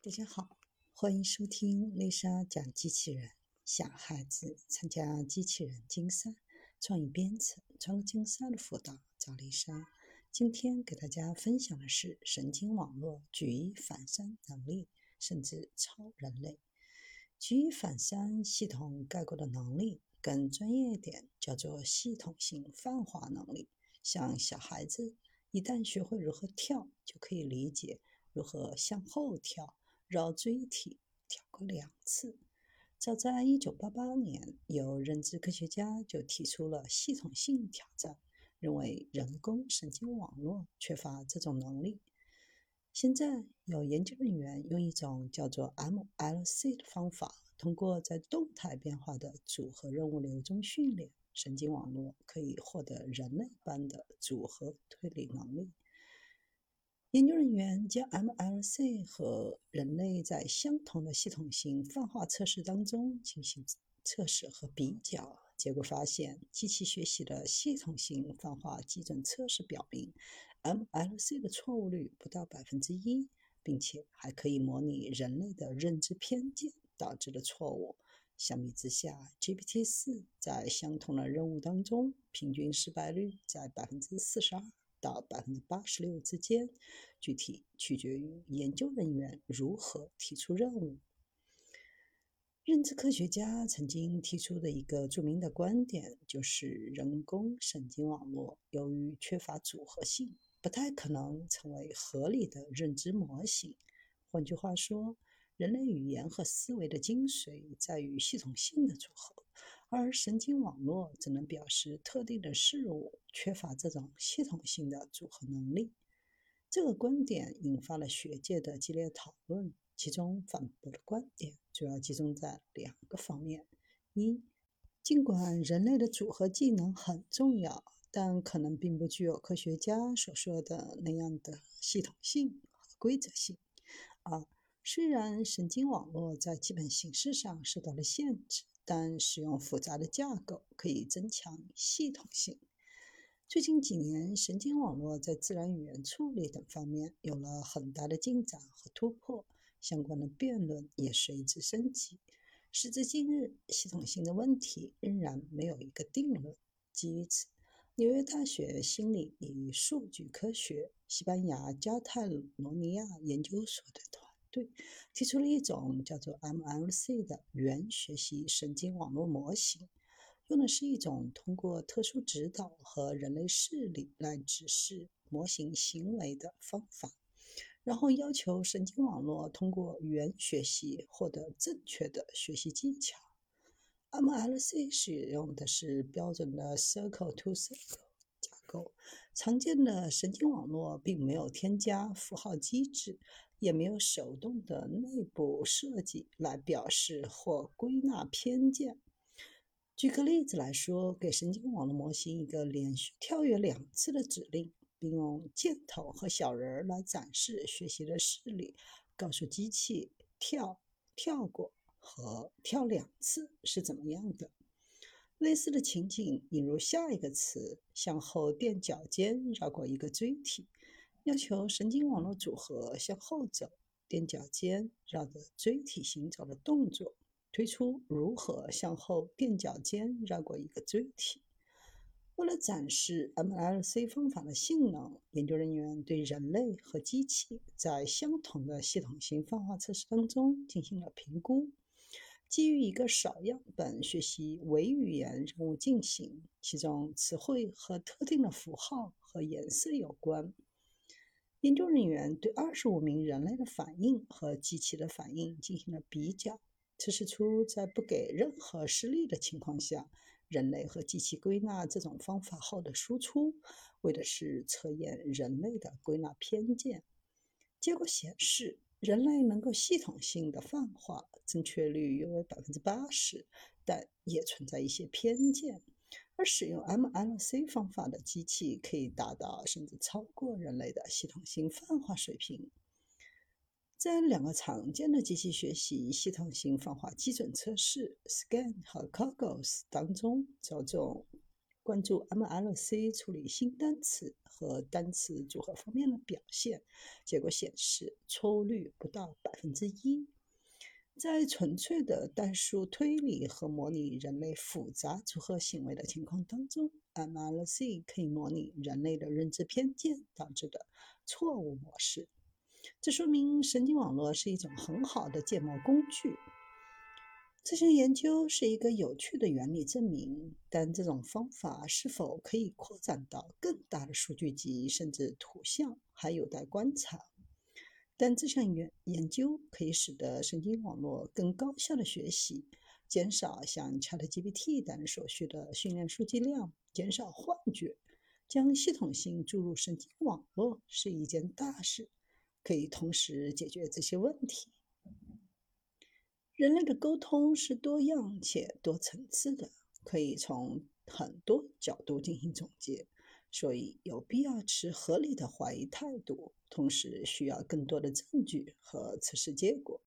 大家好，欢迎收听丽莎讲机器人。小孩子参加机器人竞赛、创意编程、创客竞赛的辅导，找丽莎。今天给大家分享的是神经网络举一反三能力，甚至超人类。举一反三系统概括的能力，更专业一点叫做系统性泛化能力。像小孩子一旦学会如何跳，就可以理解如何向后跳。绕锥体跳过两次。早在1988年，有认知科学家就提出了系统性挑战，认为人工神经网络缺乏这种能力。现在有研究人员用一种叫做 MLC 的方法，通过在动态变化的组合任务流中训练神经网络，可以获得人类般的组合推理能力。研究人员将 MLC 和人类在相同的系统性泛化测试当中进行测试和比较，结果发现，机器学习的系统性泛化基准测试表明，MLC 的错误率不到百分之一，并且还可以模拟人类的认知偏见导致的错误。相比之下，GPT-4 在相同的任务当中，平均失败率在百分之四十二。到百分之八十六之间，具体取决于研究人员如何提出任务。认知科学家曾经提出的一个著名的观点就是，人工神经网络由于缺乏组合性，不太可能成为合理的认知模型。换句话说，人类语言和思维的精髓在于系统性的组合。而神经网络只能表示特定的事物，缺乏这种系统性的组合能力。这个观点引发了学界的激烈讨论，其中反驳的观点主要集中在两个方面：一，尽管人类的组合技能很重要，但可能并不具有科学家所说的那样的系统性和规则性；二，虽然神经网络在基本形式上受到了限制。但使用复杂的架构可以增强系统性。最近几年，神经网络在自然语言处理等方面有了很大的进展和突破，相关的辩论也随之升级。时至今日，系统性的问题仍然没有一个定论。基于此，纽约大学心理与数据科学、西班牙加泰罗尼亚研究所的团。提出了一种叫做 MLC 的原学习神经网络模型，用的是一种通过特殊指导和人类视力来指示模型行为的方法，然后要求神经网络通过原学习获得正确的学习技巧。MLC 使用的是标准的 Circle-to-Circle 架构，常见的神经网络并没有添加符号机制。也没有手动的内部设计来表示或归纳偏见。举个例子来说，给神经网络模型一个连续跳跃两次的指令，并用箭头和小人儿来展示学习的示例，告诉机器跳、跳过和跳两次是怎么样的。类似的情景引入下一个词：向后垫脚尖绕过一个锥体。要求神经网络组合向后走，踮脚尖绕着锥体行走的动作，推出如何向后踮脚尖绕过一个锥体。为了展示 MLC 方法的性能，研究人员对人类和机器在相同的系统性泛化测试当中进行了评估。基于一个少样本学习伪语言任务进行，其中词汇和特定的符号和颜色有关。研究人员对二十五名人类的反应和机器的反应进行了比较，测试出在不给任何示例的情况下，人类和机器归纳这种方法后的输出，为的是测验人类的归纳偏见。结果显示，人类能够系统性的泛化，正确率约为百分之八十，但也存在一些偏见。而使用 MLC 方法的机器可以达到甚至超过人类的系统性泛化水平。在两个常见的机器学习系统性泛化基准测试 SCAN 和 COGOS 当中，着重关注 MLC 处理新单词和单词组合方面的表现，结果显示错误率不到百分之一。在纯粹的代数推理和模拟人类复杂组合行为的情况当中，MLC 可以模拟人类的认知偏见导致的错误模式。这说明神经网络是一种很好的建模工具。这项研究是一个有趣的原理证明，但这种方法是否可以扩展到更大的数据集甚至图像还有待观察。但这项研研究可以使得神经网络更高效的学习，减少像 ChatGPT 等所需的训练数据量，减少幻觉。将系统性注入神经网络是一件大事，可以同时解决这些问题。人类的沟通是多样且多层次的，可以从很多角度进行总结。所以有必要持合理的怀疑态度，同时需要更多的证据和测试结果。